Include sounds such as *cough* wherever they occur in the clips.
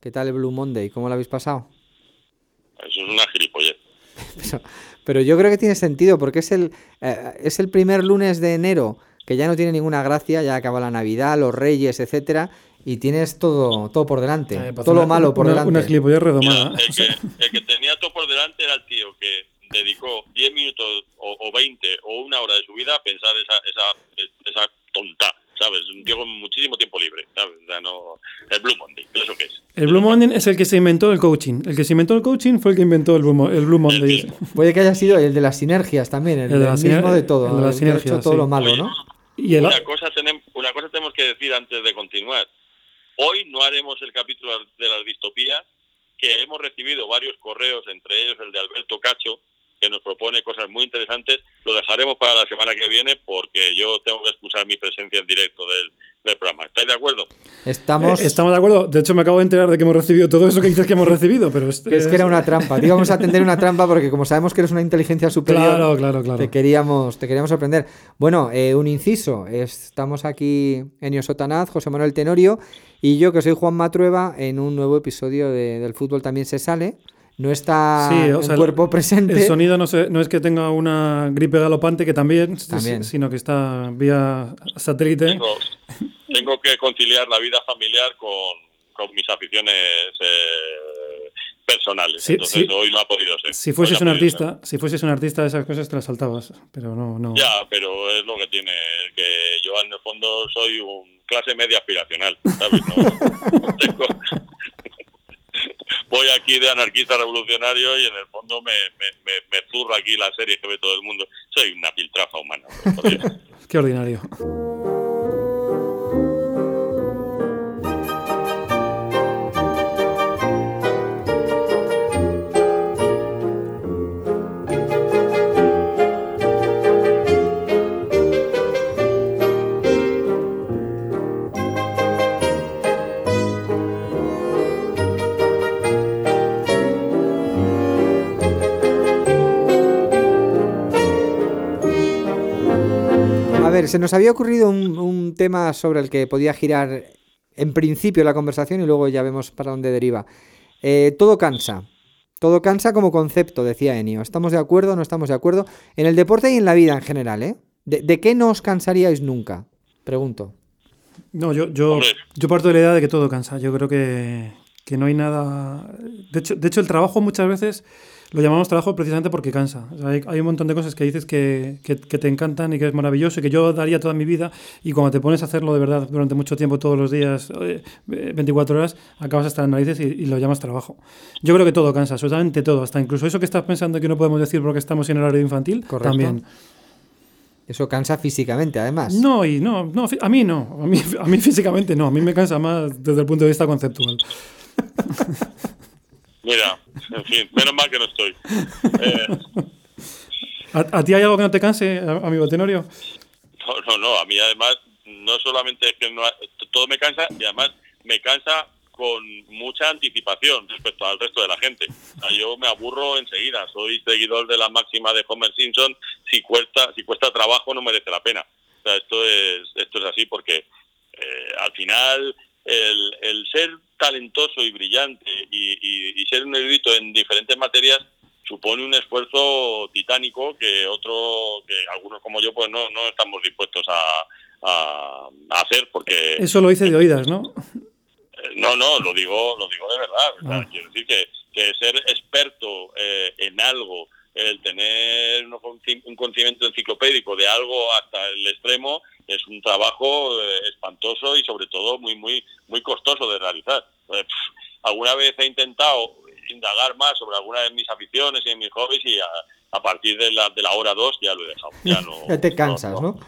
¿Qué tal el Blue Monday? ¿Cómo lo habéis pasado? Eso es una gilipollez. *laughs* pero, yo creo que tiene sentido porque es el, eh, es el primer lunes de enero que ya no tiene ninguna gracia, ya acaba la Navidad, los Reyes, etcétera, y tienes todo, todo por delante, eh, pues todo lo malo por delante. Una gilipollez redomada. el, que, el que tenía todo por delante era el tío que dedicó 10 minutos o, o, 20 o una hora de su vida a pensar esa, esa, esa tonta. ¿Sabes? Un tío con muchísimo tiempo libre, ¿sabes? O sea, no... El Blue Monday, ¿eso qué es? El Blue Monday es el que se inventó el coaching. El que se inventó el coaching fue el que inventó el Blue, el Blue Monday. Puede que haya sido el de las sinergias también, el, el, de mismo de todo. El de las sinergias, todo lo malo, ¿no? Y una, cosa tenemos, una cosa tenemos que decir antes de continuar. Hoy no haremos el capítulo de las distopías, que hemos recibido varios correos, entre ellos el de Alberto Cacho, que nos propone cosas muy interesantes. Lo dejaremos para la semana que viene porque yo tengo que excusar mi presencia en directo del, programa. ¿Estáis de acuerdo? Estamos... Eh, estamos de acuerdo. De hecho, me acabo de enterar de que hemos recibido todo eso que dices que hemos recibido, pero es, es que era una trampa. Íbamos a atender una trampa porque como sabemos que eres una inteligencia superior, claro, claro, claro. Te, queríamos, te queríamos sorprender. Bueno, eh, un inciso. Estamos aquí en Sotanaz, José Manuel Tenorio y yo, que soy Juan Matrueva, en un nuevo episodio de, del Fútbol también se sale no está el cuerpo presente. El sonido no, no, es que tenga una gripe galopante, que también, sino que está vía satélite. Tengo, que conciliar la vida familiar con, mis aficiones eh, personales. Entonces hoy no ha podido ser. Si fueses un artista, si fueses un artista de esas cosas te las saltabas, pero no, no. Ya, pero es lo que tiene, que yo en el fondo soy un clase media aspiracional, ¿sabes? No, *laughs* tengo, voy aquí de anarquista revolucionario y en el fondo me, me, me, zurro aquí la serie que ve todo el mundo. Soy una piltrafa humana. *laughs* Qué ordinario. Se nos había ocurrido un, tema sobre el que podía girar en principio la conversación y luego ya vemos para dónde deriva. Eh, todo cansa. Todo cansa como concepto, decía Enio. ¿Estamos de acuerdo o no estamos de acuerdo? En el deporte y en la vida en general, ¿eh? ¿De, qué no os cansaríais nunca? Pregunto. No, yo, yo, yo parto de la idea de que todo cansa. Yo creo que, que no hay nada. De hecho, de hecho, el trabajo muchas veces lo llamamos trabajo precisamente porque cansa. hay, un montón de cosas que dices que, te encantan y que es maravilloso y que yo daría toda mi vida y cuando te pones a hacerlo de verdad durante mucho tiempo, todos los días, 24 horas, acabas hasta las narices y, lo llamas trabajo. Yo creo que todo cansa, absolutamente todo, hasta incluso eso que estás pensando que no podemos decir porque estamos en el horario infantil, también. Eso cansa físicamente, además. No, y no, no, a mí no, a mí, a mí físicamente no, a mí me cansa más desde el punto de vista conceptual. *laughs* Mira, en fin, menos mal que no estoy. Eh, ¿A, ti hay algo que no te canse, amigo Tenorio? No, no, no. A mí además, no solamente es que no, todo me cansa, y además me cansa con mucha anticipación respecto al resto de la gente. yo me aburro enseguida. Soy seguidor de la máxima de Homer Simpson. Si cuesta, si cuesta trabajo, no merece la pena. O sea, esto es, esto es así porque eh, al final el, el ser talentoso y brillante y, ser un erudito en diferentes materias supone un esfuerzo titánico que otro que algunos como yo pues no, no estamos dispuestos a, a, hacer porque eso lo hice de oídas no eh, no no lo digo lo digo de verdad ah. quiero decir que, que ser experto eh, en algo el tener un conocimiento enciclopédico de algo hasta el extremo es un trabajo eh, espantoso y sobre todo muy muy muy costoso de realizar. Pues, alguna vez he intentado indagar más sobre alguna de mis aficiones y mis hobbies y a, partir de la, de la hora dos ya lo he dejado. Ya, no, *laughs* ya te cansas, ¿no?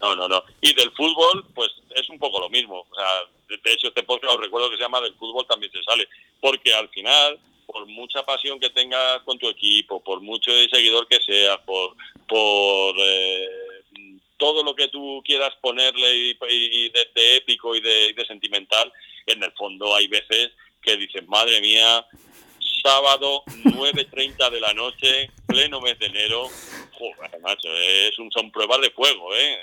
¿no? No, no, Y del fútbol, pues es un poco lo mismo. O sea, de hecho, este podcast os recuerdo que se llama Del fútbol también se sale. Porque al final, por mucha pasión que tengas con tu equipo, por mucho seguidor que seas, por, por eh, todo lo que tú quieras ponerle y, de, épico y de, sentimental, en el fondo hay veces que dices, madre mía, sábado 9.30 de la noche, pleno mes de enero, joder, macho, es un, son pruebas de fuego, ¿eh?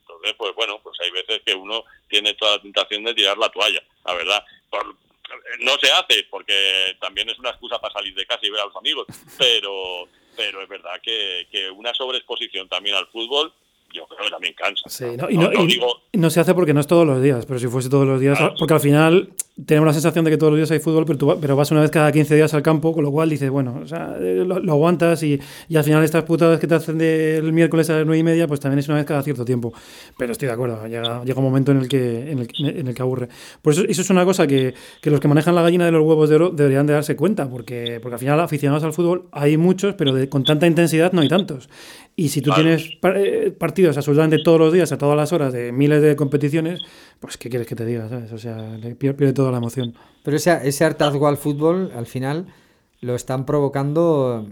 Entonces, pues bueno, pues hay veces que uno tiene toda la tentación de tirar la toalla, la verdad. no se hace, porque también es una excusa para salir de casa y ver a los amigos, pero, pero es verdad que, que una sobreexposición también al fútbol yo creo que también cansa. Sí, no, y, no, no, se hace porque no es todos los días, pero si fuese todos los días, porque al final tenemos la sensación de que todos los días hay fútbol, pero, tú, pero vas una vez cada 15 días al campo, con lo cual dices, bueno, o sea, eh, lo, aguantas y, y, al final estas putadas que te hacen del miércoles a las 9 y media, pues también es una vez cada cierto tiempo. Pero estoy de acuerdo, llega, llega un momento en el, que, en el, en, el, que aburre. Por eso, eso es una cosa que, que, los que manejan la gallina de los huevos de oro deberían de darse cuenta, porque, porque al final aficionados al fútbol hay muchos, pero con tanta intensidad no hay tantos. Y si tú tienes eh, partidos absolutamente todos los días, a todas las horas, de miles de competiciones, pues ¿qué quieres que te diga? ¿sabes? O sea, pierde toda la emoción. Pero ese, ese hartazgo al fútbol, al final, lo están provocando...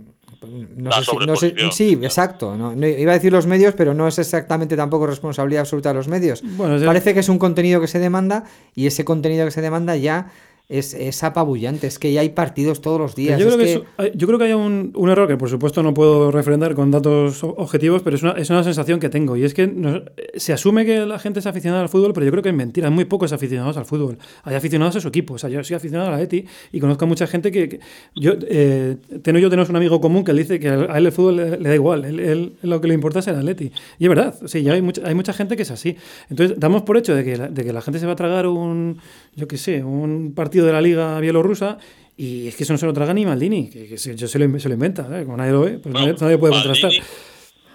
No sé, sí, exacto. No, iba a decir los medios, pero no es exactamente tampoco responsabilidad absoluta de los medios. Parece que es un contenido que se demanda y ese contenido que se demanda ya es, es, apabullante, es que ya hay partidos todos los días. Yo creo que, yo creo que hay un, un, error que por supuesto no puedo refrendar con datos objetivos, pero es una, es una sensación que tengo. Y es que se asume que la gente es aficionada al fútbol, pero yo creo que es mentira. Hay muy pocos aficionados al fútbol. Hay aficionados a su equipo. O sea, yo soy aficionado a la ETI y conozco a mucha gente que... yo eh, tengo yo tenemos un amigo común que dice que a él el fútbol le, da igual. Él, lo que le importa es el Atleti. Y es verdad. Sí, ya hay, mucha, hay mucha gente que es así. Entonces, damos por hecho de que, la, de que la gente se va a tragar un, yo qué sé, un partido de la liga bielorrusa y es que eso no se lo traga ni Maldini, que, que yo se lo, se lo inventa, ¿eh? como nadie lo ve, pues nadie, nadie, puede Maldini, contrastar.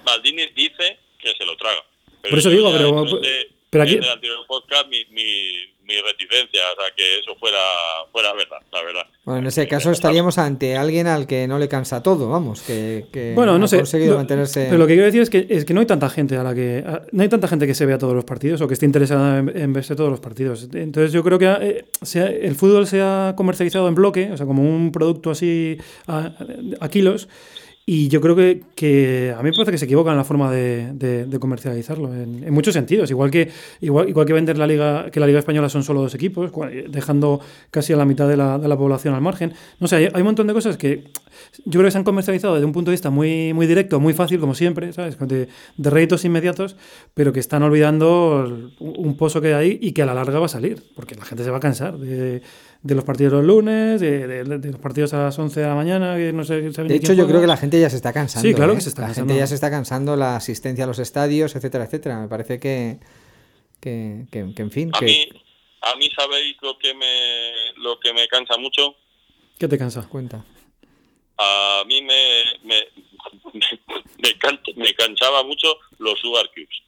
Maldini dice que se lo traga. Por eso digo, pero, pero aquí... En el anterior podcast mi, mi, mi reticencia, o sea, que eso fuera, fuera verdad, la verdad. Bueno, en ese caso estaríamos ante alguien al que no le cansa todo, vamos, que, que bueno, no ha sé, conseguido mantenerse... Pero lo que quiero decir es que, es que no hay tanta gente a la que... No hay tanta gente que se vea todos los partidos o que esté interesada en, en verse todos los partidos. Entonces yo creo que eh, sea, el fútbol se ha comercializado en bloque, o sea, como un producto así a, a kilos, y yo creo que, que, a mí me parece que se equivocan en la forma de, comercializarlo, en, muchos sentidos. Igual que, igual, igual que vender la liga, que la Liga Española son solo dos equipos, dejando casi a la mitad de la, de la población al margen. No sé, hay, hay, un montón de cosas que yo creo que se han comercializado desde un punto de vista muy, muy directo, muy fácil, como siempre, ¿sabes? De, de réditos inmediatos, pero que están olvidando un pozo que hay y que a la larga va a salir, porque la gente se va a cansar de de los partidos los lunes, de, de, de, los partidos a las 11 de la mañana, que no sé... De hecho, yo creo que la gente ya se está cansando. Sí, claro ¿eh? que se está la cansando. gente ya se está cansando, la asistencia a los estadios, etcétera, etcétera. Me parece que, que, que, que en fin... A, que... mí, a mí, ¿sabéis lo que, me, lo que me cansa mucho? ¿Qué te cansa? Cuenta. A mí me, me, me, *laughs* me, can, me cansaba mucho los sugar cubes.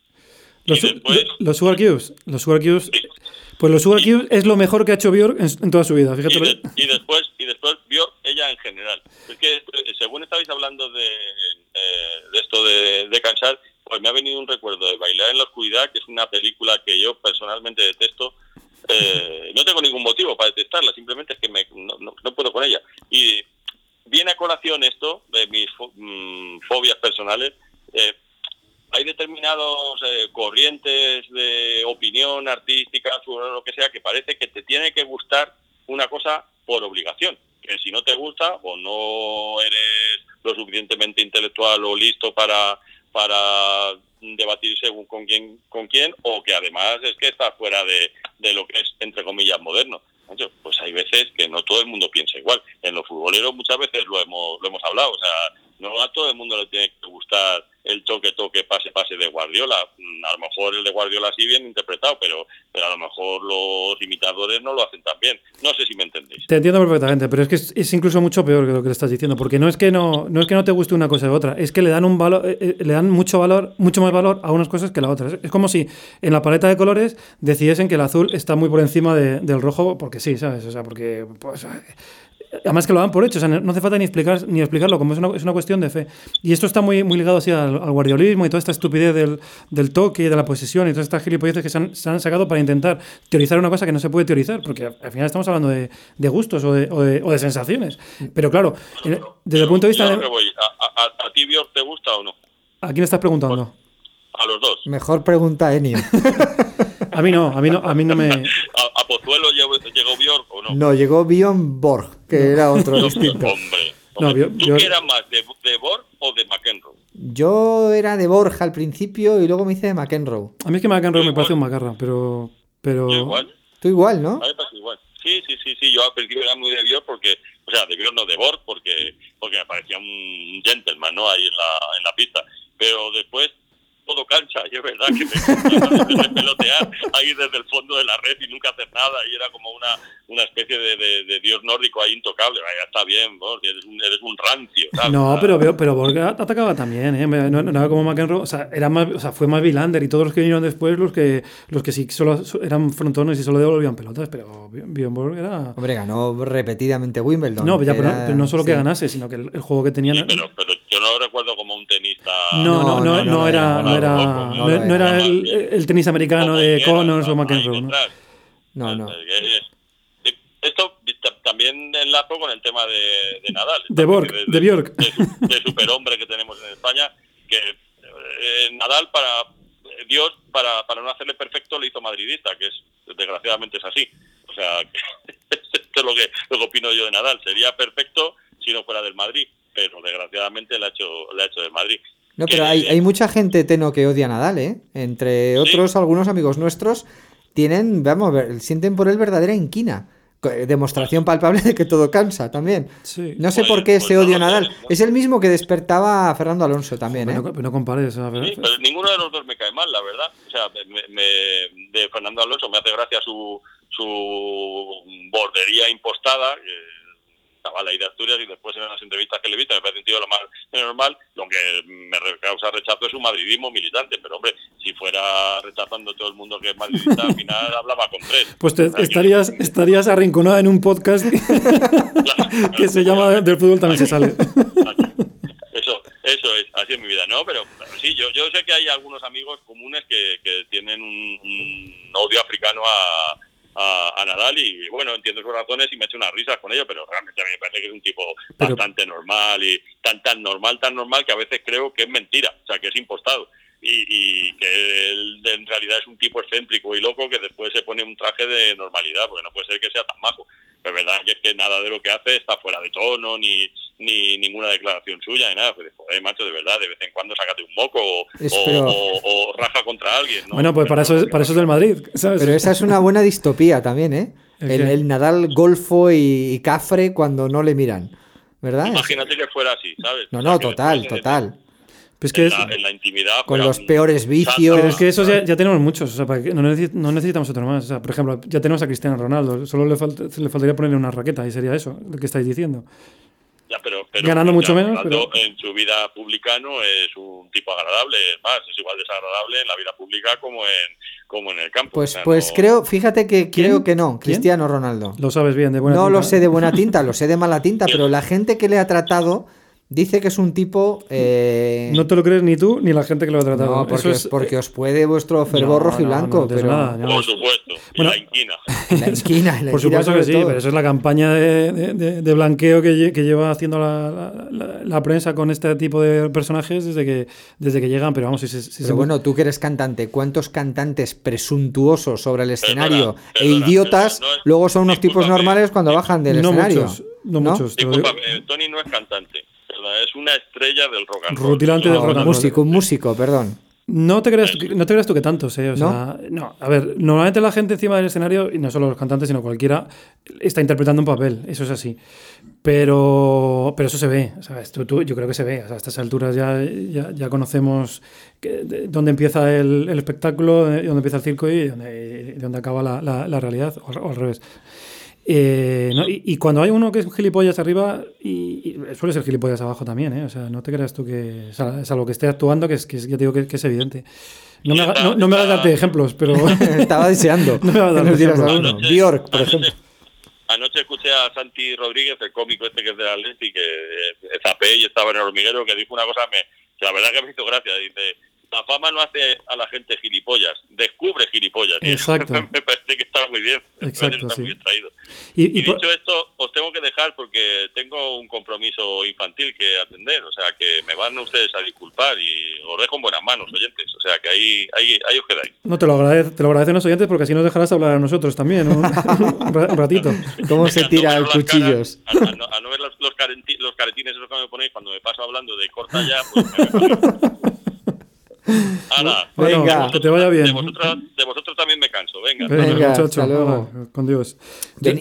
Los, después, los sugar cubes, los sugar cubes... Sí. Pues los Sugar Cubes es lo mejor que ha hecho Björk en, en toda su vida, fíjate. Y, de, y, después, y después Björk, ella en general. Es que según estabais hablando de, eh, de esto de, de, cansar, pues me ha venido un recuerdo de Bailar en la Oscuridad, que es una película que yo personalmente detesto. Eh, no tengo ningún motivo para detestarla, simplemente es que me, no, no, no, puedo con ella. Y viene a colación esto de mis fo mmm, fobias personales. Eh, hay determinados eh, corrientes de opinión artística, sobre lo que sea, que parece que te tiene que gustar una cosa por obligación. Que si no te gusta o no eres lo suficientemente intelectual o listo para, para debatir según con quién, con quién, o que además es que está fuera de, de lo que es, entre comillas, moderno. Pues hay veces que no todo el mundo piensa igual. En los futboleros muchas veces lo hemos, lo hemos hablado. O sea, no a todo el mundo le tiene que gustar el toque, toque, pase, pase de Guardiola. A lo mejor el de Guardiola sí bien interpretado, pero, pero a lo mejor los imitadores no lo hacen tan bien. No sé si me entendéis. Te entiendo perfectamente, pero es que es, incluso mucho peor que lo que le estás diciendo, porque no es que no, no es que no te guste una cosa u otra, es que le dan un valor, eh, le dan mucho valor, mucho más valor a unas cosas que a la otra. Es como si en la paleta de colores decidiesen que el azul está muy por encima de, del rojo, porque sí, ¿sabes? O sea, porque pues, Además que lo dan por hecho, o sea, no hace falta ni, explicar, ni explicarlo, como es una, es una cuestión de fe. Y esto está muy, muy ligado así al, al guardiolismo y toda esta estupidez del, del toque, de la posesión y todas estas gilipolleces que se han, se han, sacado para intentar teorizar una cosa que no se puede teorizar, porque al final estamos hablando de, de gustos o de, o, de, o de, sensaciones. Pero claro, pero, desde el punto de vista... De... Voy. ¿A, a, ¿A, ti Björk te gusta o no? ¿A quién estás preguntando? A los dos. Mejor pregunta, Enio. *laughs* a mí no, a mí no, a mí no me... *laughs* ¿A, a Pozuelo llegó, Björk o no? No, llegó Björn Borg, que no. era otro *laughs* distinto. Hombre, hombre. No, ¿tú yo... eras más de, de Borg o de McEnroe? Yo era de Borja al principio y luego me hice de McEnroe. A mí es que McEnroe me parece un macarra, pero... pero... Yo igual. Tú igual, ¿no? A mí me parece igual. Sí, sí, sí, sí. Yo al principio era muy de Björk porque, o sea, de Björk no de Borg porque, porque me parecía un gentleman, ¿no? Ahí en la, en la pista. Pero después todo cancha, y es verdad que me pelotear ahí desde el fondo de la red y nunca hacer nada, y era como una, una especie de, de, dios nórdico ahí intocable, vaya, está bien, vos, eres, un, eres un rancio. No, pero, pero Borg atacaba también, ¿eh? no, no, era como McEnroe, o sea, era más, o sea, fue más Vilander y todos los que vinieron después, los que, los que sí solo eran frontones y solo devolvían pelotas, pero Bjorn Borg era... Hombre, ganó repetidamente Wimbledon. No, pero, no solo que ganase, sino que el, juego que tenían... Sí, pero, pero yo no lo recuerdo un tenista... no, no, no, no era era, no, era el, el, tenis americano de Connors o McEnroe. ¿no? No, no. Esto también enlazo con el tema de, de Nadal. De, Borg, de, Björk. De, superhombre que tenemos en España, que eh, Nadal para Dios, para, para no hacerle perfecto, le hizo madridista, que es desgraciadamente es así. O sea, *laughs* esto es lo que, lo que opino yo de Nadal. Sería perfecto si no fuera del Madrid, pero desgraciadamente le ha hecho, le ha hecho del Madrid. No, pero hay, hay, mucha gente teno que odia a Nadal, ¿eh? Entre otros, algunos amigos nuestros tienen, vamos, sienten por él verdadera inquina. Demostración palpable de que todo cansa también. No sé por qué se odia a Nadal. Es el mismo que despertaba a Fernando Alonso también, ¿eh? No, no compares, Sí, pero ninguno de los dos me cae mal, la verdad. O sea, me, de Fernando Alonso me hace gracia su, su bordería impostada. Estaba ahí de Asturias y después en las entrevistas que le he visto me parece un tío lo más normal. Lo que me causa rechazo es su madridismo militante, pero hombre, si fuera rechazando todo el mundo que es madridista, al final *laughs* hablaba con tres. Pues estarías, estarías arrinconada en un podcast *laughs* *laughs* que se llama Del fútbol también se sale. Eso, eso es, así es mi vida, ¿no? Pero, sí, yo, yo sé que hay algunos amigos comunes que, que tienen un odio africano a a, Nadal y bueno, entiendo sus razones y me echo unas risas con ello, pero realmente a mí me parece que es un tipo bastante normal y tan tan normal, tan normal que a veces creo que es mentira, o sea, que es impostado. Y, que él en realidad es un tipo excéntrico y loco que después se pone un traje de normalidad, porque no puede ser que sea tan majo. Pero verdad que es que nada de lo que hace está fuera de tono, ni, ni ninguna declaración suya, ni nada. Pues, joder, macho, de verdad, de vez en cuando sácate un moco o, raja contra alguien. Bueno, pues para eso, para eso es del Madrid, ¿sabes? Pero esa es una buena distopía también, ¿eh? El, Nadal golfo y, cafre cuando no le miran, ¿verdad? Imagínate que fuera así, ¿sabes? No, no, total, total. Pues que en, la, intimidad. Con los peores vicios. Pero es que esos ya, tenemos muchos. O sea, para que, no, necesitamos otro más. O sea, por ejemplo, ya tenemos a Cristiano Ronaldo. Solo le, le faltaría ponerle una raqueta y sería eso, lo que estáis diciendo. Ya, pero, Ganando mucho menos. Pero... En su vida pública no es un tipo agradable. Es más, es igual desagradable en la vida pública como en, como en el campo. Pues, pues creo, fíjate que creo que no. Cristiano Ronaldo. Lo sabes bien, de buena no tinta. No lo sé de buena tinta, lo sé de mala tinta, *laughs* pero la gente que le ha tratado Dice que es un tipo. Eh... No te lo crees ni tú ni la gente que lo ha tratado. No, porque, es... porque os puede vuestro fervor rojo y blanco. pero... Nada, Por supuesto. Bueno, la inquina. *laughs* la inquina. La Por supuesto que sí, pero eso es la campaña de, de, de blanqueo que, que, lleva haciendo la, la, la, prensa con este tipo de personajes desde que, desde que llegan. Pero vamos, si, si pero bueno, tú que eres cantante, ¿cuántos cantantes presuntuosos sobre el escenario e idiotas luego son unos tipos normales cuando bajan del no escenario? Muchos, no, ¿no? muchos. Disculpame, Tony no es cantante es una estrella del rock and roll. Rutilante del rock and roll. Músico, un músico, perdón. No te creas, no te creas tú que tantos, ¿eh? O sea, ¿No? a ver, normalmente la gente encima del escenario, y no solo los cantantes, sino cualquiera, está interpretando un papel, eso es así. Pero, pero eso se ve, ¿sabes? Tú, tú, yo creo que se ve, o sea, a estas alturas ya, ya, ya conocemos que, dónde empieza el, el, espectáculo, dónde empieza el circo y dónde, dónde acaba la, la, la realidad, o, o al revés. Eh, no, y, y, cuando hay uno que es gilipollas arriba, y, y, suele ser gilipollas abajo también, ¿eh? O sea, no te creas tú que. O sea, es algo que esté actuando, que, es, que es, ya te digo que, que es evidente. No me, haga, no, no me hagas darte ejemplos, pero. *laughs* Estaba deseando. *laughs* no me hagas darte ejemplos. Bjork, por ejemplo. Anoche escuché a Santi Rodríguez, el cómico este que es de Atleti, que eh, zapé y estaba en el hormiguero, que dijo una cosa me, que la verdad que me hizo gracia. Dice, la fama no hace a la gente gilipollas, descubre gilipollas. Exacto. *laughs* me parece que está muy bien. Exacto, está sí. muy Y, Y, y por- dicho esto, os tengo que dejar porque tengo un compromiso infantil que atender. O sea, que me van ustedes a disculpar y os dejo en buenas manos, oyentes. O sea, que ahí, ahí, ahí os quedáis. no te lo, agradece, te lo agradecen los oyentes porque así nos dejarás hablar a nosotros también, un, *laughs* un ra- un ratito. *laughs* ¿Cómo se tira el cuchillos? caras, a, a no, a no ver los, los, carenti- los caretines esos que me ponéis cuando me paso hablando de corta ya, pues me- *laughs* Ahora, venga, que te vaya bien. De vosotros, también me canso, venga. Venga, muchacho, con Dios.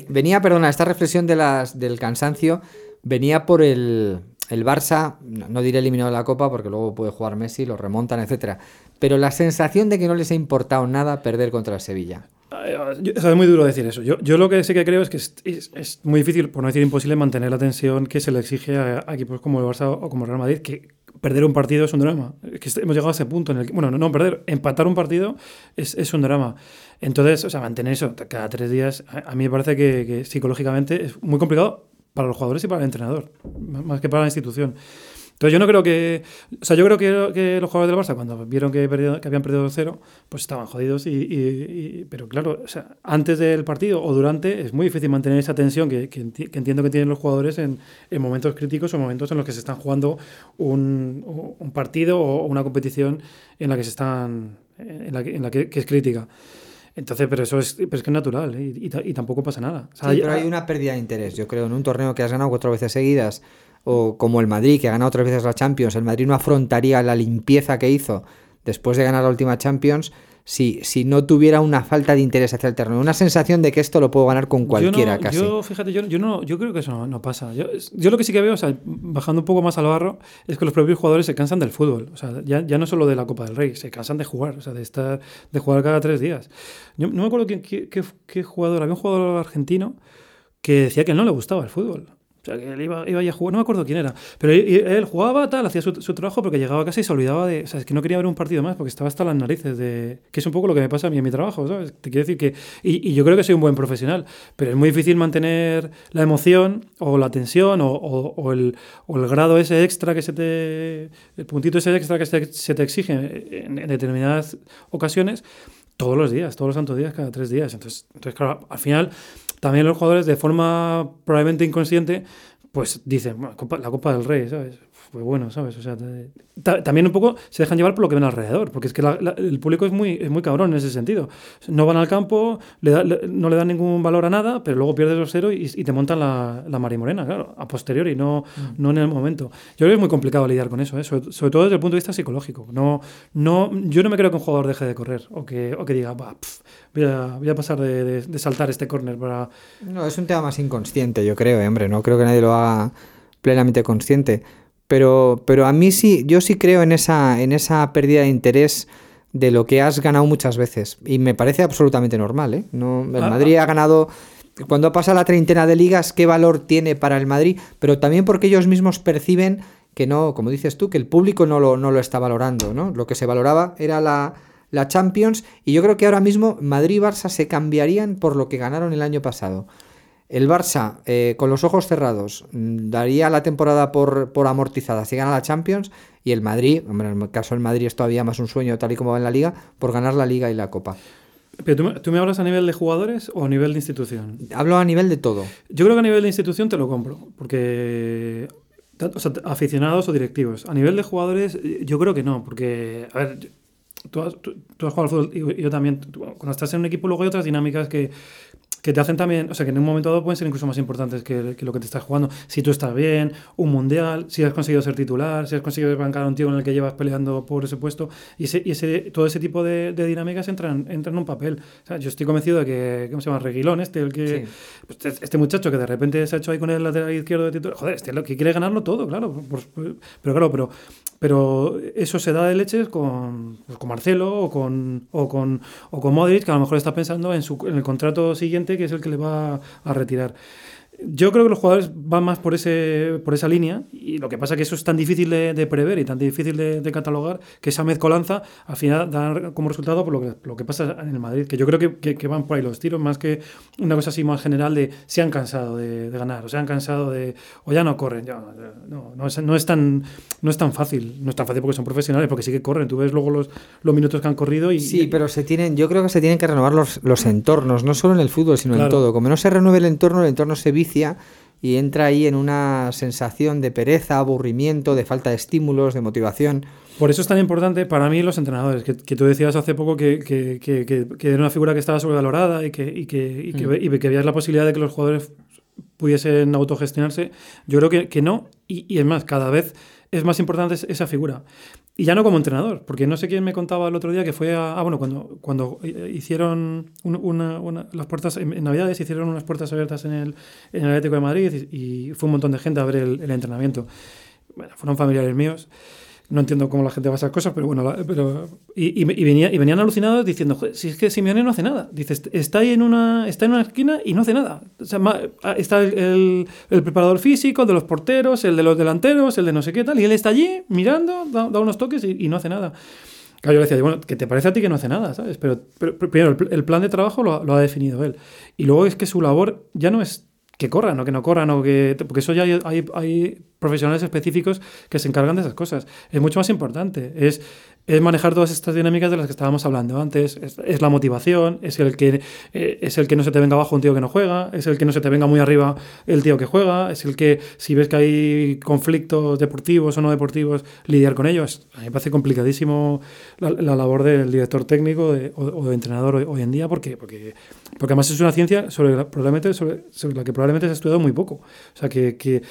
Venía, perdona, esta reflexión de las, del cansancio venía por el, el Barça, no diré eliminado de la Copa porque luego puede jugar Messi, lo remontan, etcétera. Pero la sensación de que no les ha importado nada perder contra el Sevilla. Es muy duro decir eso. Yo, yo lo que sí que creo es que es, es, muy difícil, por no decir imposible, mantener la tensión que se le exige a, equipos como el Barça o como el Real Madrid, que perder un partido es un drama. Que hemos llegado a ese punto en el que, bueno, no, perder, empatar un partido es, es, un drama. Entonces, o sea, mantener eso cada tres días, a, mí me parece que, que psicológicamente es muy complicado para los jugadores y para el entrenador, más que para la institución. Entonces yo no creo que... O sea, yo creo que, los jugadores del Barça, cuando vieron que, que habían perdido 0 pues estaban jodidos. Y, pero claro, o sea, antes del partido o durante es muy difícil mantener esa tensión que, que, entiendo que tienen los jugadores en, en, momentos críticos o momentos en los que se están jugando un, un partido o una competición en la que se están... en la que, en la que es crítica. Entonces, pero eso es, pero es que es natural ¿eh? y, y, tampoco pasa nada. sí, pero hay una pérdida de interés, yo creo, en un torneo que has ganado cuatro veces seguidas, o como el Madrid, que ha ganado tres veces la Champions, el Madrid no afrontaría la limpieza que hizo después de ganar la última Champions si, si no tuviera una falta de interés hacia el terreno. Una sensación de que esto lo puedo ganar con cualquiera casi. Yo, fíjate, yo, yo, no, yo creo que eso no, pasa. Yo, yo, lo que sí que veo, o sea, bajando un poco más al barro, es que los propios jugadores se cansan del fútbol. O sea, ya, ya no solo de la Copa del Rey, se cansan de jugar, o sea, de estar de jugar cada tres días. Yo no me acuerdo qué, qué, qué jugador, había un jugador argentino que decía que no le gustaba el fútbol. O sea, que él iba, iba a jugar, no me acuerdo quién era, pero él, jugaba, tal, hacía su, trabajo porque llegaba a casa y se olvidaba de. O sea, es que no quería ver un partido más porque estaba hasta las narices de. Que es un poco lo que me pasa a mí en mi trabajo, ¿sabes? Te quiero decir que. Y, yo creo que soy un buen profesional, pero es muy difícil mantener la emoción o la tensión o, o, el, o el, grado ese extra que se te. El puntito ese extra que se, te exige en, en determinadas ocasiones todos los días, todos los santos días, cada tres días. Entonces, entonces claro, al final también los jugadores de forma probablemente inconsciente, pues dicen, la Copa del Rey, ¿sabes? Pues bueno, ¿sabes? O sea, también un poco se dejan llevar por lo que ven alrededor, porque es que el público es muy, es muy cabrón en ese sentido. No van al campo, no le dan ningún valor a nada, pero luego pierdes los cero y, te montan la, la marimorena, claro, a posteriori, no, mm. no en el momento. Yo creo que es muy complicado lidiar con eso, ¿eh? sobre, todo desde el punto de vista psicológico. No, no, yo no me creo que un jugador deje de correr o que, o que diga, voy, a, voy a pasar de, de, saltar este córner para... No, es un tema más inconsciente, yo creo, ¿eh, hombre, no creo que nadie lo haga plenamente consciente. Pero, pero a mí sí, yo sí creo en esa, en esa pérdida de interés de lo que has ganado muchas veces. Y me parece absolutamente normal, ¿eh? No, el ah, Madrid ah. ha ganado. Cuando pasa la treintena de ligas, ¿qué valor tiene para el Madrid? Pero también porque ellos mismos perciben que no, como dices tú, que el público no lo, no lo está valorando, ¿no? Lo que se valoraba era la, la Champions, y yo creo que ahora mismo Madrid y Barça se cambiarían por lo que ganaron el año pasado. El Barça, eh, con los ojos cerrados, mm, daría la temporada por, por, amortizada si gana la Champions. Y el Madrid, hombre, en el caso del Madrid es todavía más un sueño, tal y como va en la Liga, por ganar la Liga y la Copa. Pero ¿tú, me hablas a nivel de jugadores o a nivel de institución? Hablo a nivel de todo. Yo creo que a nivel de institución te lo compro, porque o sea, aficionados o directivos. A nivel de jugadores, yo creo que no, porque, a ver, tú has, tú, has jugado al fútbol y yo también. cuando estás en un equipo, luego hay otras dinámicas que, que te hacen también, o sea, que en un momento dado pueden ser incluso más importantes que, que, lo que te estás jugando. Si tú estás bien, un mundial, si has conseguido ser titular, si has conseguido bancar a un tío en el que llevas peleando por ese puesto, y, ese, y ese, todo ese tipo de, de dinámicas entran, entran en un papel. O sea, yo estoy convencido de que, ¿cómo se llama? Reguilón, este, el que, pues, este, este muchacho que de repente se ha hecho ahí con el lateral izquierdo de titular, joder, este lo que quiere ganarlo todo, claro. pero claro, pero pero eso se da de leches con, pues, con Marcelo o con, o, con, o con Modric, que a lo mejor está pensando en, su, en el contrato siguiente, que es el que le va a retirar. Yo creo que los jugadores van más por, ese, por esa línea y lo que pasa es que eso es tan difícil de, prever y tan difícil de, catalogar que esa mezcolanza al final da como resultado por lo que, lo que pasa en el Madrid, que yo creo que, que, van por ahí los tiros más que una cosa así más general de se han cansado de, ganar o se han cansado de o ya no corren, ya, no, no, es, no, es, tan, no es tan fácil, no es tan fácil porque son profesionales, porque sí que corren, tú ves luego los, los minutos que han corrido y... Sí, pero se tienen, yo creo que se tienen que renovar los, los entornos, no solo en el fútbol, sino en todo. Como no se renueve el entorno, el entorno se vicia y entra ahí en una sensación de pereza, aburrimiento, de falta de estímulos, de motivación. Por eso es tan importante para mí los entrenadores, que, tú decías hace poco que, que, que, era una figura que estaba sobrevalorada y que, y que, y que, mm. había la posibilidad de que los jugadores pudiesen autogestionarse. Yo creo que, no, y, y es más, cada vez es más importante esa figura. Y ya no como entrenador, porque no sé quién me contaba el otro día que fue a. Ah, bueno, cuando, cuando eh, hicieron una, una, las puertas. En, Navidades hicieron unas puertas abiertas en el, en el Atlético de Madrid y, fue un montón de gente a ver el, el entrenamiento. Bueno, fueron familiares míos. No entiendo cómo la gente va a esas cosas, pero bueno, pero, y, y, venía, y venían alucinados diciendo, si es que Simeone no hace nada. Dice, está ahí en una, está en una esquina y no hace nada. Ah, está el, el, preparador físico, de los porteros, el de los delanteros, el de no sé qué tal, y él está allí mirando, da, unos toques y, no hace nada. Claro, yo le decía, bueno, que te parece a ti que no hace nada, ¿sabes? Pero, primero, el, plan de trabajo lo, lo ha definido él. Y luego es que su labor ya no es que corran o que no corran o que porque eso ya hay, hay, profesionales específicos que se encargan de esas cosas. Es mucho más importante. Es es manejar todas estas dinámicas de las que estábamos hablando antes. Es, la motivación, es el, que, eh, es el que no se te venga abajo un tío que no juega, es el que no se te venga muy arriba el tío que juega, es el que si ves que hay conflictos deportivos o no deportivos, lidiar con ellos. A mí me parece complicadísimo la, labor del director técnico o, de entrenador hoy, en día porque, porque, porque además es una ciencia sobre la, probablemente sobre, la que probablemente se ha estudiado muy poco. O sea, que, que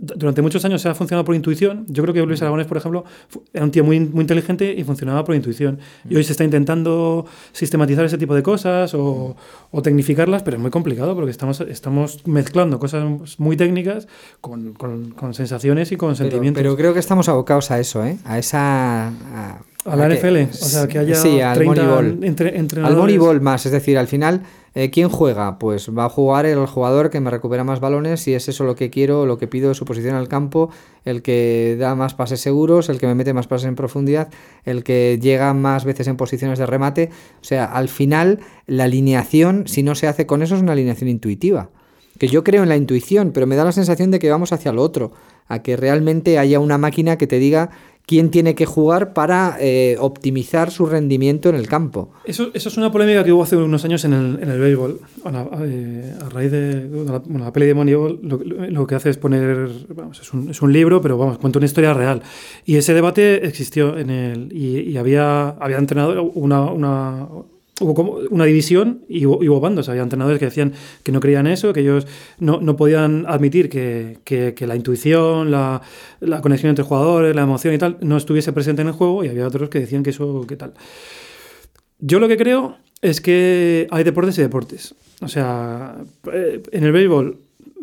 durante muchos años se ha funcionado por intuición. Yo creo que Luis Aragonés, por ejemplo, era un tío muy, muy inteligente y funcionaba por intuición. Y hoy se está intentando sistematizar ese tipo de cosas o, o tecnificarlas, pero es muy complicado porque estamos, estamos mezclando cosas muy técnicas con, con, sensaciones y con sentimientos. Pero creo que estamos abocados a eso, ¿eh? a esa... A, la NFL, o sea, que haya sí, al 30 entre, Al Moneyball más, es decir, al final eh, ¿Quién juega? Pues va a jugar el jugador que me recupera más balones, si es eso lo que quiero, lo que pido de su posición al campo, el que da más pases seguros, el que me mete más pases en profundidad, el que llega más veces en posiciones de remate. O sea, al final la alineación, si no se hace con eso, es una alineación intuitiva. Que yo creo en la intuición, pero me da la sensación de que vamos hacia lo otro, a que realmente haya una máquina que te diga quién tiene que jugar para eh, optimizar su rendimiento en el campo. Eso, eso, es una polémica que hubo hace unos años en el, en el béisbol. Eh, a, raíz de, la, bueno, la, peli de Moneyball, lo, que hace es poner, vamos, es, un, es, un, libro, pero vamos, cuenta una historia real. Y ese debate existió en el, y, y había, había entrenado una, una hubo como una división y hubo, bandos. Había entrenadores que decían que no creían eso, que ellos no, no podían admitir que, que, la intuición, la, la, conexión entre jugadores, la emoción y tal, no estuviese presente en el juego, y había otros que decían que eso, que tal. Yo lo que creo es que hay deportes y deportes. O sea, eh, en el béisbol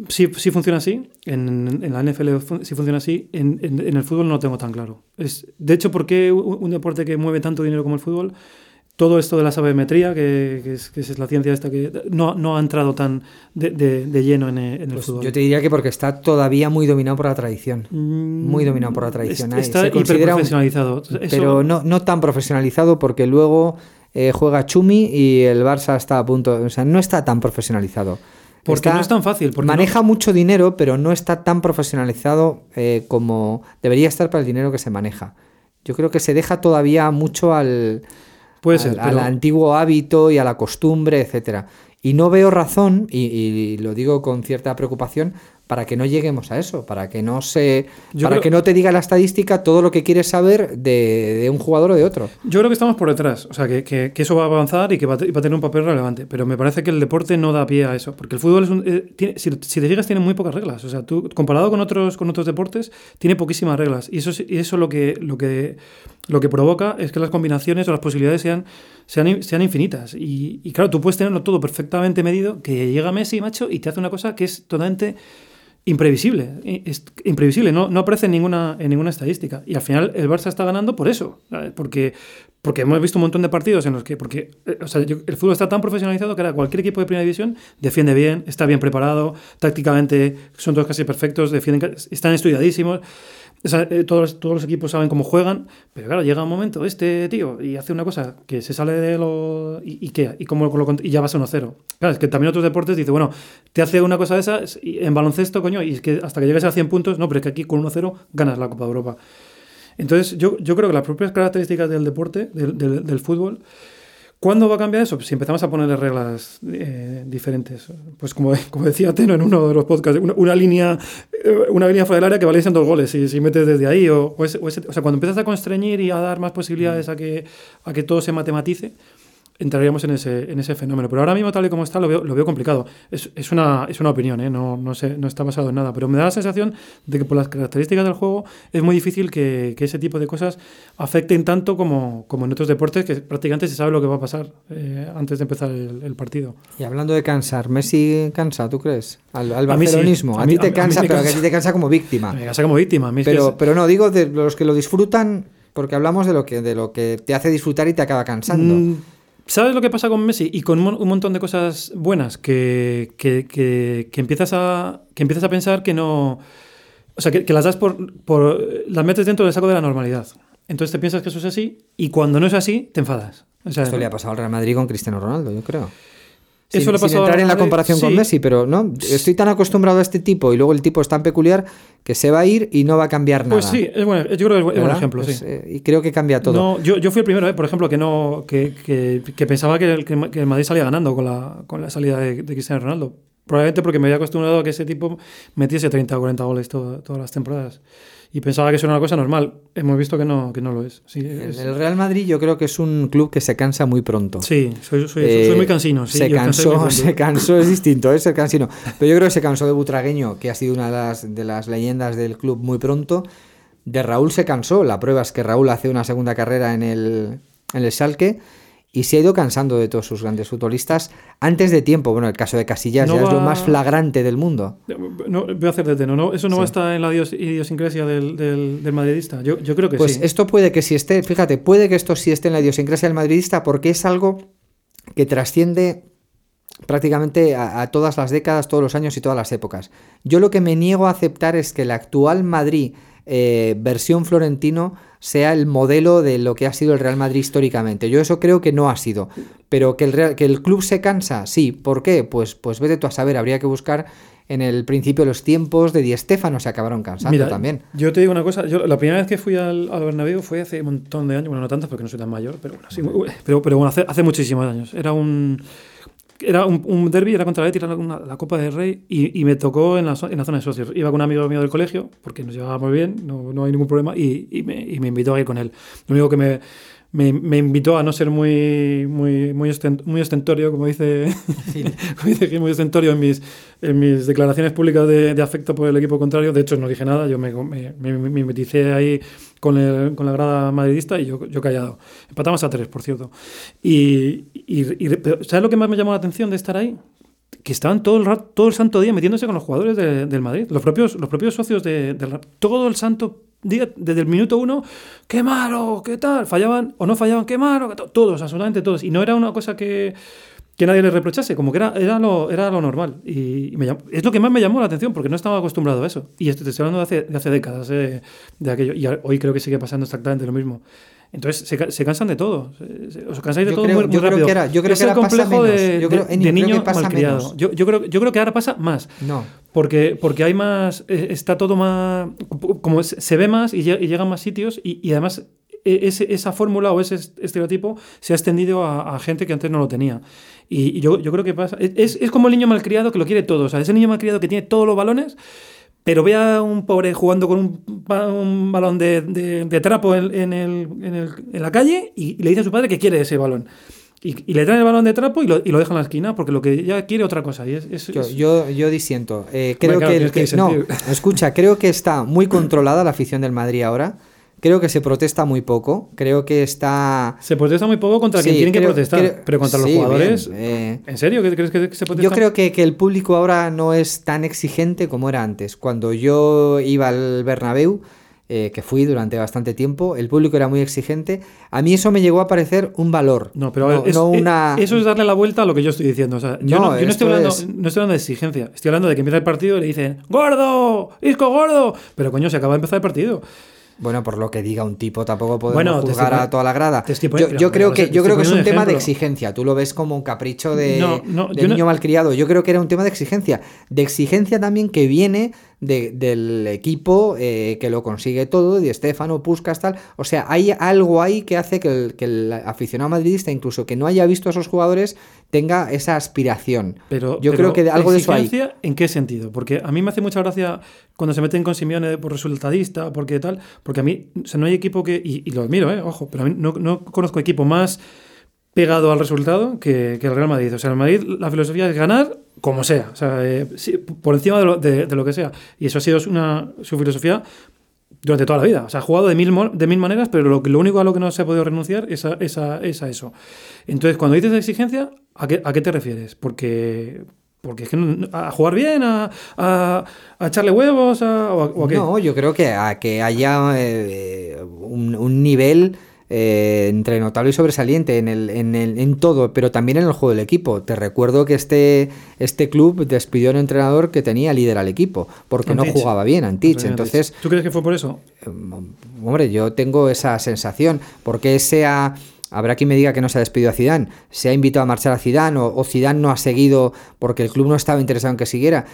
sí, sí funciona así, en, en, la NFL sí funciona así, en, en, el fútbol no lo tengo tan claro. Es, de hecho, ¿por qué un deporte que mueve tanto dinero como el fútbol todo esto de la sabermetría, que, que, es, que, es, la ciencia esta que no, no ha entrado tan de, de, lleno en, el pues fútbol. Yo te diría que porque está todavía muy dominado por la tradición. Mm, muy dominado por la tradición. Está hiperprofesionalizado. Pero no, no tan profesionalizado porque luego eh, juega Chumi y el Barça está a punto. O sea, no está tan profesionalizado. Porque no es tan fácil. maneja mucho dinero, pero no está tan profesionalizado eh, como debería estar para el dinero que se maneja. Yo creo que se deja todavía mucho al Puede ser, al, antiguo hábito y a la costumbre, etcétera. Y no veo razón, y, lo digo con cierta preocupación, para que no lleguemos a eso, para que no se, para que no te diga la estadística todo lo que quieres saber de, un jugador o de otro. Yo creo que estamos por detrás, o sea, que, eso va a avanzar y que va a, tener un papel relevante, pero me parece que el deporte no da pie a eso, porque el fútbol es un, eh, si, te fijas tiene muy pocas reglas, o sea, tú comparado con otros con otros deportes tiene poquísimas reglas y eso y eso lo que lo que lo que provoca es que las combinaciones o las posibilidades sean sean, sean infinitas y, y claro, tú puedes tenerlo todo perfectamente medido, que llega Messi, macho, y te hace una cosa que es totalmente imprevisible. Imprevisible, no, no aparece en ninguna, en ninguna estadística. Y al final el Barça está ganando por eso. Porque, porque hemos visto un montón de partidos en los que. Porque eh, el fútbol está tan profesionalizado que ahora cualquier equipo de primera división defiende bien, está bien preparado, tácticamente son todos casi perfectos, defienden, están estudiadísimos. Eh, todos, todos los equipos saben cómo juegan, pero claro, llega un momento, este tío, y hace una cosa que se sale de lo. ¿Y, qué? ¿Y, cómo lo, y ya vas a 1-0. Claro, es que también otros deportes dicen, bueno, te hace una cosa de esas en baloncesto, coño, y es que hasta que llegues a 100 puntos, no, pero es que aquí con 1-0 ganas la Copa de Europa. Entonces, yo, yo creo que las propias características del deporte, del, del, del fútbol, ¿Cuándo va a cambiar eso? Pues si empezamos a ponerle reglas eh, diferentes. Pues como, *laughs* como, decía Teno en uno de los podcasts, una, línea eh, una línea fuera del área que valiesen dos goles si, si metes desde ahí. O, o, sea, cuando empiezas a constreñir y a dar más posibilidades a que, a que todo se matematice, entraríamos en ese, en ese fenómeno. Pero ahora mismo, tal y como está, lo veo, lo veo complicado. Es, es, una, es una opinión, ¿eh? no, no, sé, no está basado en nada. Pero me da la sensación de que por las características del juego es muy difícil que, que ese tipo de cosas afecten tanto como, como, en otros deportes, que prácticamente se sabe lo que va a pasar eh, antes de empezar el, el, partido. Y hablando de cansar, ¿Messi cansa, tú crees? Al, al barcelonismo. A, a, ti te cansa, pero cansa. a ti te cansa como víctima. Me cansa como víctima. Pero, es... pero no, digo de los que lo disfrutan, porque hablamos de lo que, de lo que te hace disfrutar y te acaba cansando. ¿Sabes lo que pasa con Messi? Y con un montón de cosas buenas que, que, que, empiezas, a, que empiezas a pensar que no... O sea, que, las das por, por... Las metes dentro del saco de la normalidad. Entonces te piensas que eso es así y cuando no es así, te enfadas. O Esto le ha pasado al Real Madrid con Cristiano Ronaldo, yo creo. Sin, Eso le sin entrar en la comparación sí. con Messi, pero no, estoy tan acostumbrado a este tipo y luego el tipo es tan peculiar que se va a ir y no va a cambiar nada. Pues sí, es bueno, yo creo que es buen ejemplo, pues, sí. Eh, y creo que cambia todo. No, yo, yo fui el primero, eh, por ejemplo, que no que, que, que pensaba que el, que el, Madrid salía ganando con la, con la salida de, de, Cristiano Ronaldo. Probablemente porque me había acostumbrado a que ese tipo metiese 30 o 40 goles todo, todas las temporadas y pensaba que eso era una cosa normal. Hemos visto que no, que no lo es. Sí, es. El Real Madrid yo creo que es un club que se cansa muy pronto. Sí, soy, soy, eh, soy muy cansino. Sí, se, cansó, *laughs* se cansó, es distinto, es ser cansino. Pero yo creo que se cansó de Butragueño, que ha sido una de las, de las leyendas del club muy pronto. De Raúl se cansó. La prueba es que Raúl hace una segunda carrera en el, en el Salque y se ha ido cansando de todos sus grandes futbolistas antes de tiempo. Bueno, el caso de Casillas no ya va... es lo más flagrante del mundo. No, voy a hacer de no, eso no sí. va a estar en la idiosincrasia del, del, del madridista. Yo, yo, creo que pues sí. Pues esto puede que sí esté, fíjate, puede que esto sí esté en la idiosincrasia del madridista porque es algo que trasciende prácticamente a, a todas las décadas, todos los años y todas las épocas. Yo lo que me niego a aceptar es que el actual Madrid eh, versión Florentino sea el modelo de lo que ha sido el Real Madrid históricamente. Yo eso creo que no ha sido. Pero que el, Real, que el club se cansa, sí. ¿Por qué? Pues, pues vete tú a saber, habría que buscar en el principio los tiempos de Di Stéfano se acabaron cansando Mira, también. Yo te digo una cosa, yo la primera vez que fui al, al Bernabéu fue hace un montón de años, bueno, no tantos porque no soy tan mayor, pero bueno, sí, pero, pero bueno, hace, hace muchísimos años. Era un era un, un derby, era contra el Betis, era una, la Copa del Rey, y, y me tocó en la, en la, zona de socios. Iba con un amigo mío del colegio, porque nos llevábamos bien, no, no hay ningún problema, y, y, me, y, me, invitó a ir con él. Lo único que me, me, me invitó a no ser muy, muy, muy, ostent, muy ostentorio, como dice, sí. *laughs* como dice muy ostentorio en mis, en mis declaraciones públicas de, de, afecto por el equipo contrario. De hecho, no dije nada, yo me, me, me, me ahí con, el, con, la grada madridista y yo, yo callado. Empatamos a tres, por cierto. Y, y, y, ¿sabes lo que más me llamó la atención de estar ahí? Que estaban todo el, rato, todo el santo día metiéndose con los jugadores de, del Madrid. Los propios, los propios socios de, de, todo el santo día, desde el minuto uno, qué malo, qué tal, fallaban o no fallaban, qué malo, todos, absolutamente todos. Y no era una cosa que que nadie le reprochase, como que era, era, lo, era lo normal. Y, me llamó, es lo que más me llamó la atención, porque no estaba acostumbrado a eso. Y esto te estoy hablando de hace, de hace décadas, de, de, aquello. Y hoy creo que sigue pasando exactamente lo mismo. Entonces se, se cansan de todo. Os cansáis de yo todo creo, muy, muy yo rápido. Creo que era, yo creo es que el complejo de, de, yo creo, de, de niño malcriado. Yo, yo, creo, yo creo que ahora pasa más. No. Porque, porque hay más. Eh, está todo más. Como se ve más y, y llegan más sitios y, y además ese, esa fórmula o ese estereotipo se ha extendido a, a, gente que antes no lo tenía. Y, y yo, yo, creo que pasa. Es, es, como el niño malcriado que lo quiere todo. O sea, ese niño malcriado que tiene todos los balones, pero ve a un pobre jugando con un, un balón de, de, de trapo en, en, el, en, el, en, la calle y, le dice a su padre que quiere ese balón. Y, y, le traen el balón de trapo y lo, y lo deja en la esquina porque lo que ya quiere otra cosa. Y es, es, yo, yo, yo, disiento. Eh, creo bueno, claro, que, el, que no, escucha, creo que está muy controlada la afición del Madrid ahora. Creo que se protesta muy poco. Creo que está. Se protesta muy poco contra sí, quien tienen creo, que protestar. Creo, pero contra sí, los jugadores. Bien, eh, ¿En serio? ¿Qué crees que se protesta? Yo creo que, que, el público ahora no es tan exigente como era antes. Cuando yo iba al Bernabéu, eh, que fui durante bastante tiempo, el público era muy exigente. A mí eso me llegó a parecer un valor. No, pero no, es, no una... eso es darle la vuelta a lo que yo estoy diciendo. O sea, yo no, yo no estoy, hablando, es... no estoy hablando de exigencia. Estoy hablando de que empieza el partido y le dicen ¡Gordo! ¡Isco gordo! Pero coño, se acaba de empezar el partido. Bueno, por lo que diga un tipo, tampoco podemos bueno, juzgar a toda la grada. Yo, yo, creo que, yo creo que es un, un tema de exigencia. Tú lo ves como un capricho de, no, no, de niño malcriado. Yo creo que era un tema de exigencia. De exigencia también que viene de, del equipo eh, que lo consigue todo, de Estefano, Puskas, tal. O sea, hay algo ahí que hace que el, que el, aficionado madridista, incluso que no haya visto a esos jugadores, tenga esa aspiración. Pero, yo pero creo que algo de eso hay. ¿En qué sentido? Porque a mí me hace mucha gracia cuando se meten con Simeone por resultadista, porque tal, porque a mí o sea, no hay equipo que, y, y lo admiro, eh, ojo, pero a mí no, no conozco equipo más pegado al resultado que, el Real Madrid. O sea, el Madrid la filosofía es ganar como sea, o sea, eh, por encima de lo, de, lo, que sea. Y eso ha sido su filosofía durante toda la vida. O sea, ha jugado de mil, de mil maneras, pero lo, lo único a lo que no se ha podido renunciar es a, es a, eso. Entonces, cuando dices exigencia, ¿a qué, a qué te refieres? Porque porque es que a jugar bien, a, a, echarle huevos, a, o, a, qué? No, yo creo que a que haya eh, un, nivel eh, entre notable y sobresaliente en, el, en, el, en todo, pero también en el juego del equipo. Te recuerdo que este, este club despidió a un entrenador que tenía líder al equipo, porque no jugaba bien, Antich. Entonces, ¿Tú crees que fue por eso? Eh, hombre, yo tengo esa sensación, porque sea Habrá quien me diga que no se ha despedido a Zidane, se ha invitado a marchar a Zidane o, o Zidane no ha seguido porque el club no estaba interesado en que siguiera.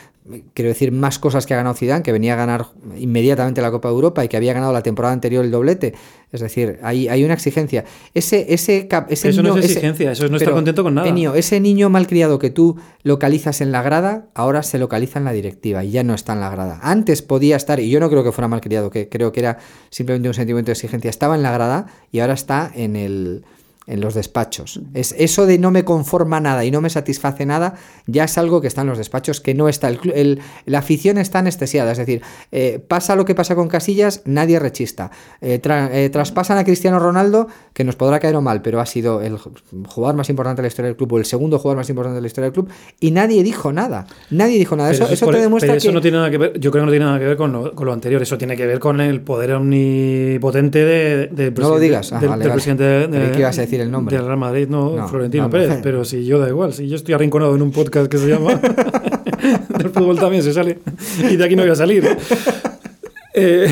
Quiero decir, más cosas que ha ganado Zidane, que venía a ganar inmediatamente la Copa de Europa y que había ganado la temporada anterior el doblete. Es decir, hay, hay una exigencia. Ese, ese, ese eso no es exigencia, eso es no estar contento con nada. ese niño malcriado que tú localizas en la grada, ahora se localiza en la directiva y ya no está en la grada. Antes podía estar, y yo no creo que fuera malcriado, que creo que era simplemente un sentimiento de exigencia, estaba en la grada y ahora está en el en los despachos. Es eso de no me conforma nada y no me satisface nada, ya es algo que está en los despachos, que no está. El, la afición está anestesiada, es decir, eh, pasa lo que pasa con Casillas, nadie rechista. Eh, eh, traspasan a Cristiano Ronaldo, que nos podrá caer o mal, pero ha sido el jugador más importante de la historia del club o el segundo jugador más importante de la historia del club, y nadie dijo nada. Nadie dijo nada. eso, eso, te demuestra eso no tiene nada que ver, yo creo que no tiene nada que ver con lo, anterior, eso tiene que ver con el poder omnipotente de, de no lo digas. del, presidente de, decir el nombre. Del Real Madrid, no, Florentino Pérez, pero si yo da igual, si yo estoy arrinconado en un podcast que se llama *laughs* *laughs* del fútbol también se sale y de aquí no voy a salir. Eh,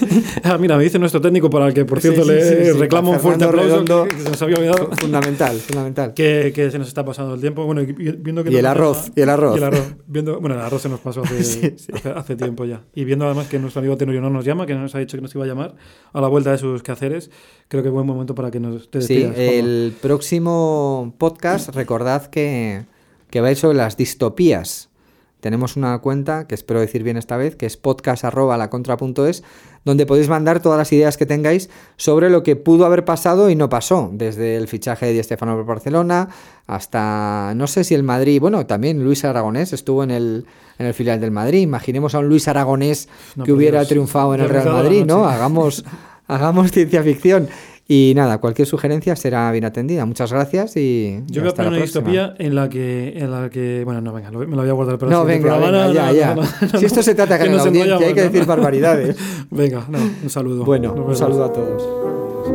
*laughs* ah, mira, me dice nuestro técnico para el que, por cierto, le reclamo un fuerte aplauso que, se nos había olvidado. Fundamental, fundamental. *laughs* Que, que, se nos está pasando el tiempo. Bueno, viendo que y, el arroz, y el arroz, y el arroz. Viendo, bueno, el arroz se nos pasó *laughs* hace, hace, tiempo ya. Y viendo además que nuestro amigo Tenorio no nos llama, que nos ha dicho que nos iba a llamar a la vuelta de sus quehaceres, creo que es buen momento para que nos te despidas. Sí, el próximo podcast, recordad que, que va a ir sobre las distopías tenemos una cuenta, que espero decir bien esta vez, que es podcast.lacontra.es, donde podéis mandar todas las ideas que tengáis sobre lo que pudo haber pasado y no pasó, desde el fichaje de Di Stefano por Barcelona hasta, no sé si el Madrid, bueno, también Luis Aragonés estuvo en el, en el filial del Madrid, imaginemos a un Luis Aragonés que hubiera triunfado en el Real Madrid, ¿no? Hagamos, *laughs* hagamos ciencia ficción. Y nada, cualquier sugerencia será bien atendida. Muchas gracias y. Yo voy a poner una distopía en la que. En la que bueno, no, venga, me lo voy a guardar para No, venga, venga, ya, ya. si esto se trata de *laughs* ganar la audiencia, hay que decir barbaridades. *laughs* venga, no, un saludo. Bueno, un saludo a todos.